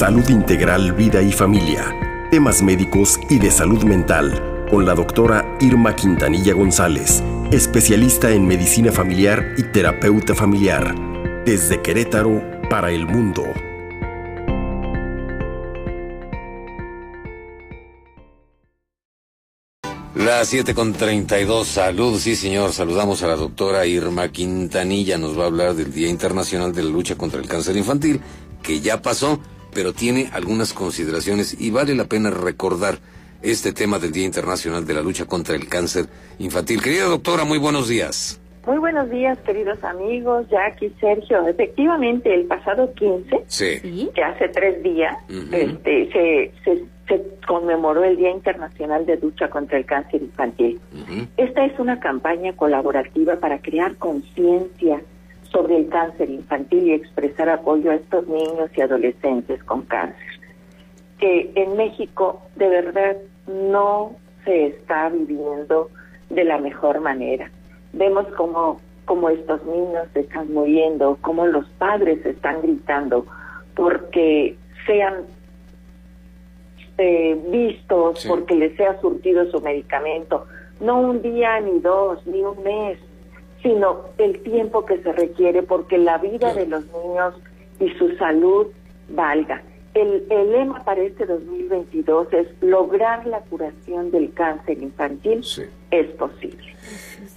Salud Integral, Vida y Familia. Temas médicos y de salud mental con la doctora Irma Quintanilla González, especialista en medicina familiar y terapeuta familiar. Desde Querétaro para el mundo. Las 7 con 32, salud, sí señor, saludamos a la doctora Irma Quintanilla, nos va a hablar del Día Internacional de la Lucha contra el Cáncer Infantil, que ya pasó, pero tiene algunas consideraciones y vale la pena recordar este tema del Día Internacional de la Lucha contra el Cáncer Infantil. Querida doctora, muy buenos días. Muy buenos días, queridos amigos, Jackie, Sergio. Efectivamente, el pasado 15, sí. que hace tres días, este, se, se se conmemoró el Día Internacional de Lucha contra el Cáncer Infantil. Esta es una campaña colaborativa para crear conciencia sobre el cáncer infantil y expresar apoyo a estos niños y adolescentes con cáncer. Que en México de verdad no se está viviendo de la mejor manera. Vemos cómo, cómo estos niños se están muriendo, cómo los padres están gritando porque sean eh, vistos porque les sea surtido su medicamento. No un día, ni dos, ni un mes, sino el tiempo que se requiere porque la vida de los niños y su salud valga. El, el, lema para este 2022 es lograr la curación del cáncer infantil. Es posible.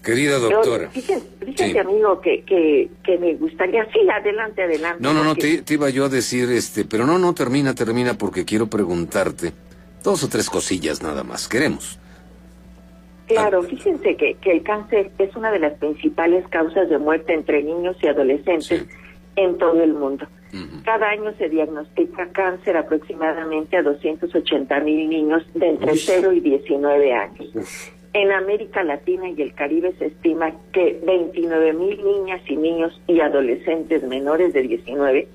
Querida doctora. fíjate, amigo, que, que, que, me gustaría. Sí, adelante, adelante. No, no, no, te, iba yo a decir, este, pero no, no, termina, termina, porque quiero preguntarte dos o tres cosillas nada más. Queremos. Claro, fíjense que, que el cáncer es una de las principales causas de muerte entre niños y adolescentes en todo el mundo. Cada año se diagnostica cáncer aproximadamente a 280 mil niños de entre 0 y 19 años. En América Latina y el Caribe se estima que 29 mil niñas y niños y adolescentes menores de 19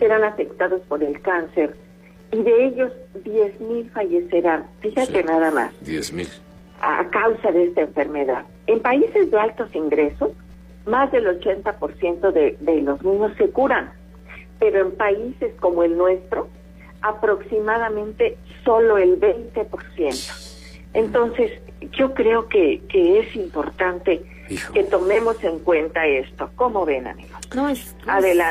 serán afectados por el cáncer y de ellos 10 mil fallecerán. Fíjate nada más. 10 mil. A causa de esta enfermedad. En países de altos ingresos, más del 80% de, de los niños se curan, pero en países como el nuestro, aproximadamente solo el 20%. Entonces, yo creo que, que es importante que tomemos en cuenta esto. ¿Cómo ven, amigos? No, es,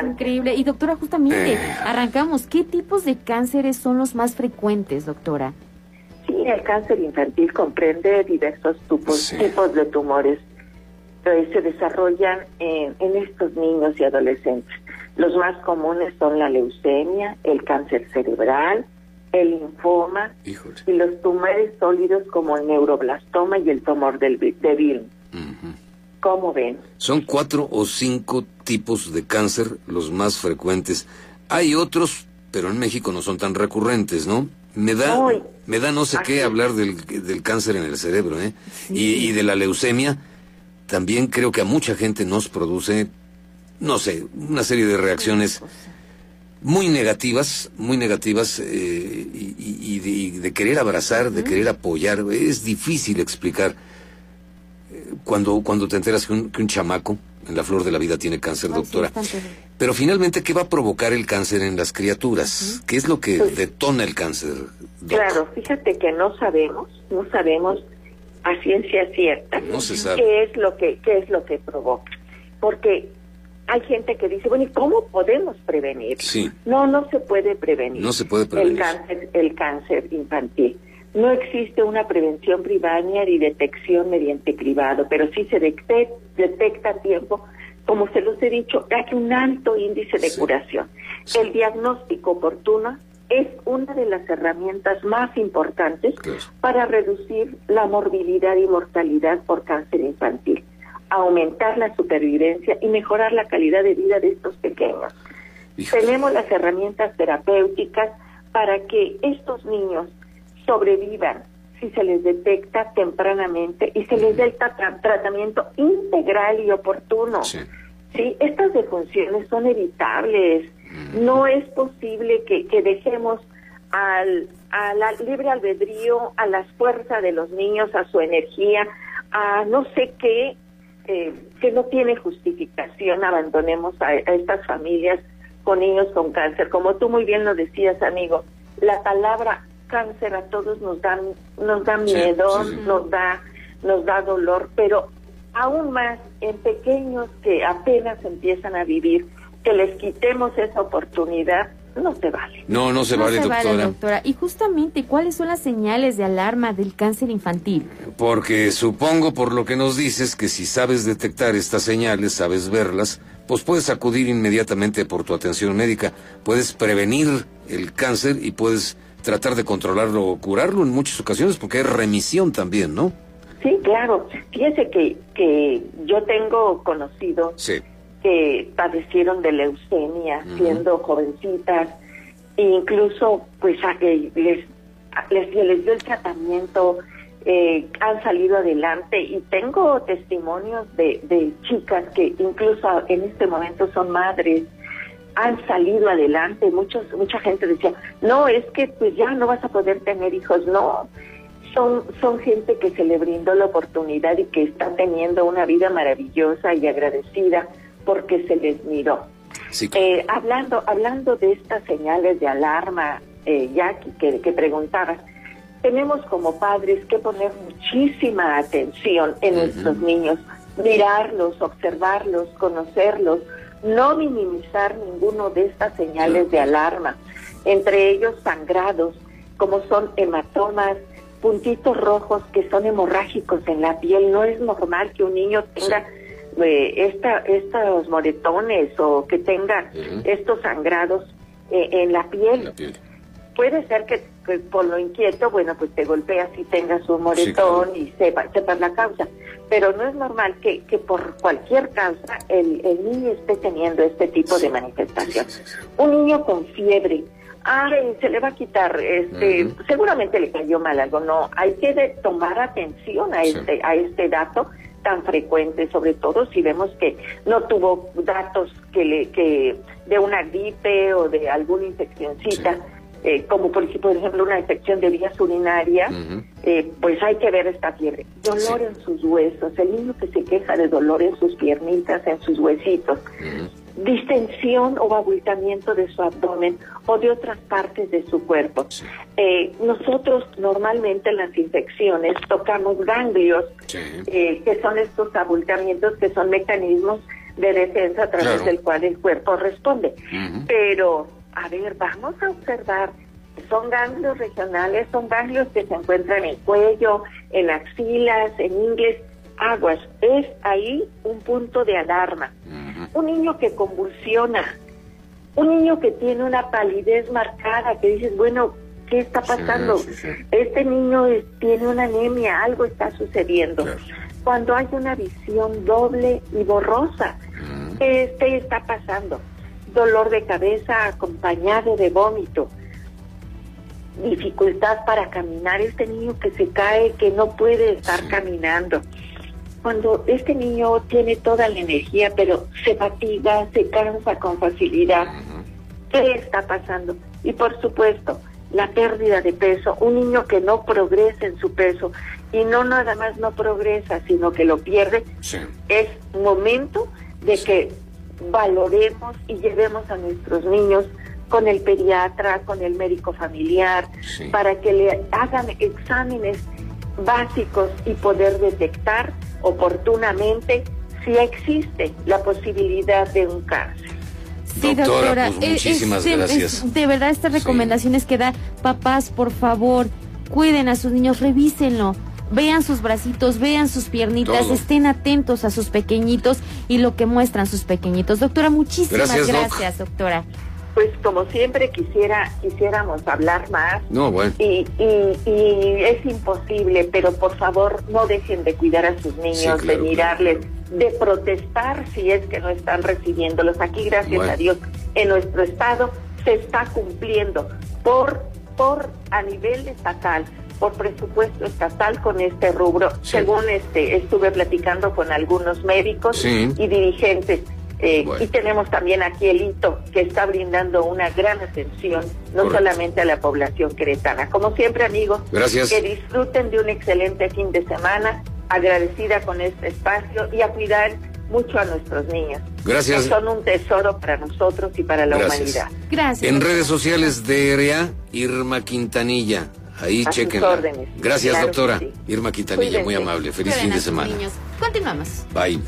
increíble. Y doctora, justamente, eh. arrancamos. ¿Qué tipos de cánceres son los más frecuentes, doctora? El cáncer infantil comprende diversos tipos, tipos de tumores que se desarrollan en, en estos niños y adolescentes. Los más comunes son la leucemia, el cáncer cerebral, el linfoma y los tumores sólidos como el neuroblastoma y el tumor del, de Vilm. ¿Cómo ven? Son cuatro o cinco tipos de cáncer los más frecuentes. Hay otros, pero en México no son tan recurrentes, ¿no? Me da, me da no sé qué hablar del, del, cáncer en el cerebro, ¿eh? Y, y de la leucemia. También creo que a mucha gente nos produce, no sé, una serie de reacciones muy negativas, muy negativas, eh, y, de, querer abrazar, de querer apoyar. Es difícil explicar cuando, cuando te enteras que un, que un, chamaco en la flor de la vida tiene cáncer, doctora. Pero finalmente, ¿qué va a provocar el cáncer en las criaturas? ¿Qué es lo que pues detona el cáncer? Claro, fíjate que no sabemos, no sabemos a ciencia cierta qué es lo que qué es lo que provoca, porque hay gente que dice, bueno, ¿y cómo podemos prevenir? Sí. No, no se puede prevenir. No se puede prevenir. El cáncer, el cáncer infantil. No existe una prevención primaria ni detección mediante cribado, pero sí se detecta, a tiempo. Como se los he dicho, hay un alto índice de curación. El diagnóstico oportuno es una de las herramientas más importantes para reducir la morbilidad y mortalidad por cáncer infantil aumentar la supervivencia y mejorar la calidad de vida de estos pequeños. Tenemos las herramientas terapéuticas para que estos niños sobrevivan si se les detecta tempranamente y se les dé el tratamiento integral y oportuno. Sí. Estas defunciones son evitables. No es posible que, que dejemos al, al libre albedrío, a las fuerzas de los niños, a su energía, a no sé qué, que no tiene justificación abandonemos a, estas familias con niños con cáncer. Como tú muy bien lo decías, amigo, la palabra cáncer a todos nos da, nos da miedo, nos da, nos da dolor, pero aún más en pequeños que apenas empiezan a vivir, que les quitemos esa oportunidad, no se vale. No, no se, vale, doctora. Y justamente, ¿cuáles son las señales de alarma del cáncer infantil? Porque supongo, por lo que nos dices, que si sabes detectar estas señales, sabes verlas, pues puedes acudir inmediatamente por tu atención médica. Puedes prevenir el cáncer y puedes tratar de controlarlo o curarlo en muchas ocasiones, porque hay remisión también, ¿no? Sí, claro. Fíjese que, que yo tengo conocido sí que padecieron de leucemia siendo jovencitas e incluso pues a que les, les, les dio el tratamiento, eh, han salido adelante y tengo testimonios de, de chicas que incluso en este momento son madres, han salido adelante, muchos, mucha gente decía, no, es que pues ya no vas a poder tener hijos, no, son, son gente que se le brindó la oportunidad y que está teniendo una vida maravillosa y agradecida porque se les miró. Eh, hablando, hablando de estas señales de alarma, eh, Jackie, que, que preguntabas, tenemos como padres que poner muchísima atención en nuestros niños, mirarlos, observarlos, conocerlos, no minimizar ninguno de estas señales de alarma, entre ellos sangrados, como son hematomas, puntitos rojos que son hemorrágicos en la piel. No es normal que un niño tenga eh, esta, estos moretones o que tenga estos sangrados eh, en la piel. Puede ser que, por lo inquieto, bueno, pues te golpeas y tengas un moretón y sepa, sepas la causa. Pero no es normal que, que por cualquier causa el, el niño esté teniendo este tipo de manifestación. Un niño con fiebre, ay, se le va a quitar, este, seguramente le cayó mal algo, no, hay que tomar atención a este, a este dato tan frecuente, sobre todo si vemos que no tuvo datos que le, que de una gripe o de alguna infeccióncita, eh, como por ejemplo una infección de vías urinarias, eh, pues hay que ver esta fiebre. Dolor en sus huesos, el niño que se queja de dolor en sus piernitas, en sus huesitos distensión o abultamiento de su abdomen o de otras partes de su cuerpo. Eh, nosotros normalmente en las infecciones tocamos ganglios, eh, que son estos abultamientos, que son mecanismos de defensa a través del cual el cuerpo responde. Pero, a ver, vamos a observar son ganglios regionales, son ganglios que se encuentran en el cuello, en axilas, en ingles, aguas. Es ahí un punto de alarma. Un niño que convulsiona, un niño que tiene una palidez marcada, que dices, bueno, ¿qué está pasando? Este niño tiene una anemia, algo está sucediendo. Cuando hay una visión doble y borrosa, ¿qué está pasando? Dolor de cabeza acompañado de vómito, dificultad para caminar, este niño que se cae, que no puede estar caminando. Cuando este niño tiene toda la energía, pero se fatiga, se cansa con facilidad, ¿qué está pasando? Y por supuesto, la pérdida de peso, un niño que no progresa en su peso y no nada más no progresa, sino que lo pierde, es momento de que valoremos y llevemos a nuestros niños con el pediatra, con el médico familiar, para que le hagan exámenes básicos y poder detectar oportunamente si existe la posibilidad de un cáncer. Sí, doctora, pues, muchísimas gracias. de verdad, estas recomendaciones que da, papás, por favor, cuiden a sus niños, revísenlo. Vean sus bracitos, vean sus piernitas, estén atentos a sus pequeñitos y lo que muestran sus pequeñitos. Doctora, muchísimas gracias, doctora. Pues como siempre quisiera quisiéramos hablar más. No, bueno. y, y, es imposible pero por favor no dejen de cuidar a sus niños de mirarles de protestar si es que no están recibiéndolos. Aquí gracias a Dios en nuestro estado se está cumpliendo por por a nivel estatal por presupuesto estatal con este rubro según este estuve platicando con algunos médicos y dirigentes eh, y tenemos también aquí el hito que está brindando una gran atención, no solamente a la población queretana. Como siempre, amigos, Gracias. que disfruten de un excelente fin de semana, agradecida con este espacio y a cuidar mucho a nuestros niños. Gracias. son un tesoro para nosotros y para la humanidad. Gracias. En redes sociales de EREA, Irma Quintanilla. Ahí chequenla. Gracias, doctora. Irma Quintanilla, muy amable. Feliz fin de semana. Continuamos. Bye.